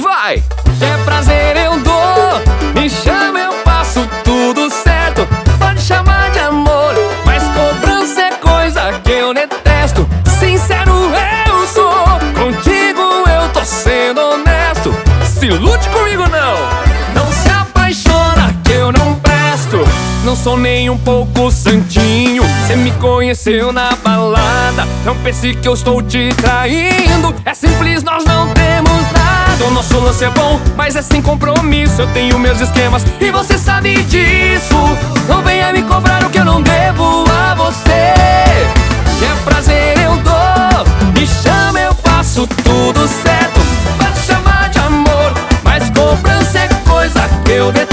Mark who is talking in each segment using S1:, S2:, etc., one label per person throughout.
S1: Vai! É prazer eu dou, me chama eu faço tudo certo. Pode chamar de amor, mas cobrança é coisa que eu detesto. Sincero eu sou, contigo eu tô sendo honesto. Se lute comigo não, não se apaixona que eu não presto. Não sou nem um pouco santinho. Cê me conheceu na balada. Não pense que eu estou te traindo. É simples, nós não temos nada. O nosso lance é bom, mas é sem compromisso. Eu tenho meus esquemas e você sabe disso. Não venha me cobrar o que eu não devo a você. É prazer eu dou. Me chama, eu faço tudo certo. Pode chamar de amor, mas cobrança é coisa que eu detesto.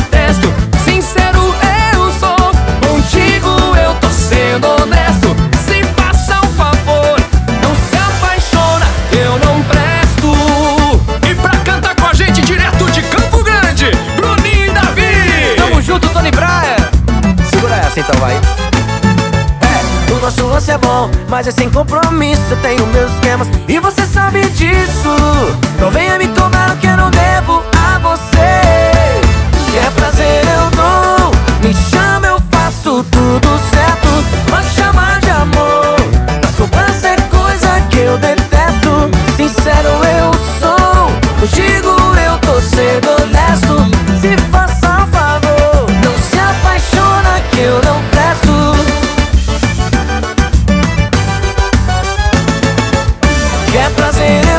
S2: Então, vai. É, o nosso lance é bom, mas é sem compromisso. Eu tenho meus esquemas e você sabe disso. Não venha me cobrar o que eu É prazer, eu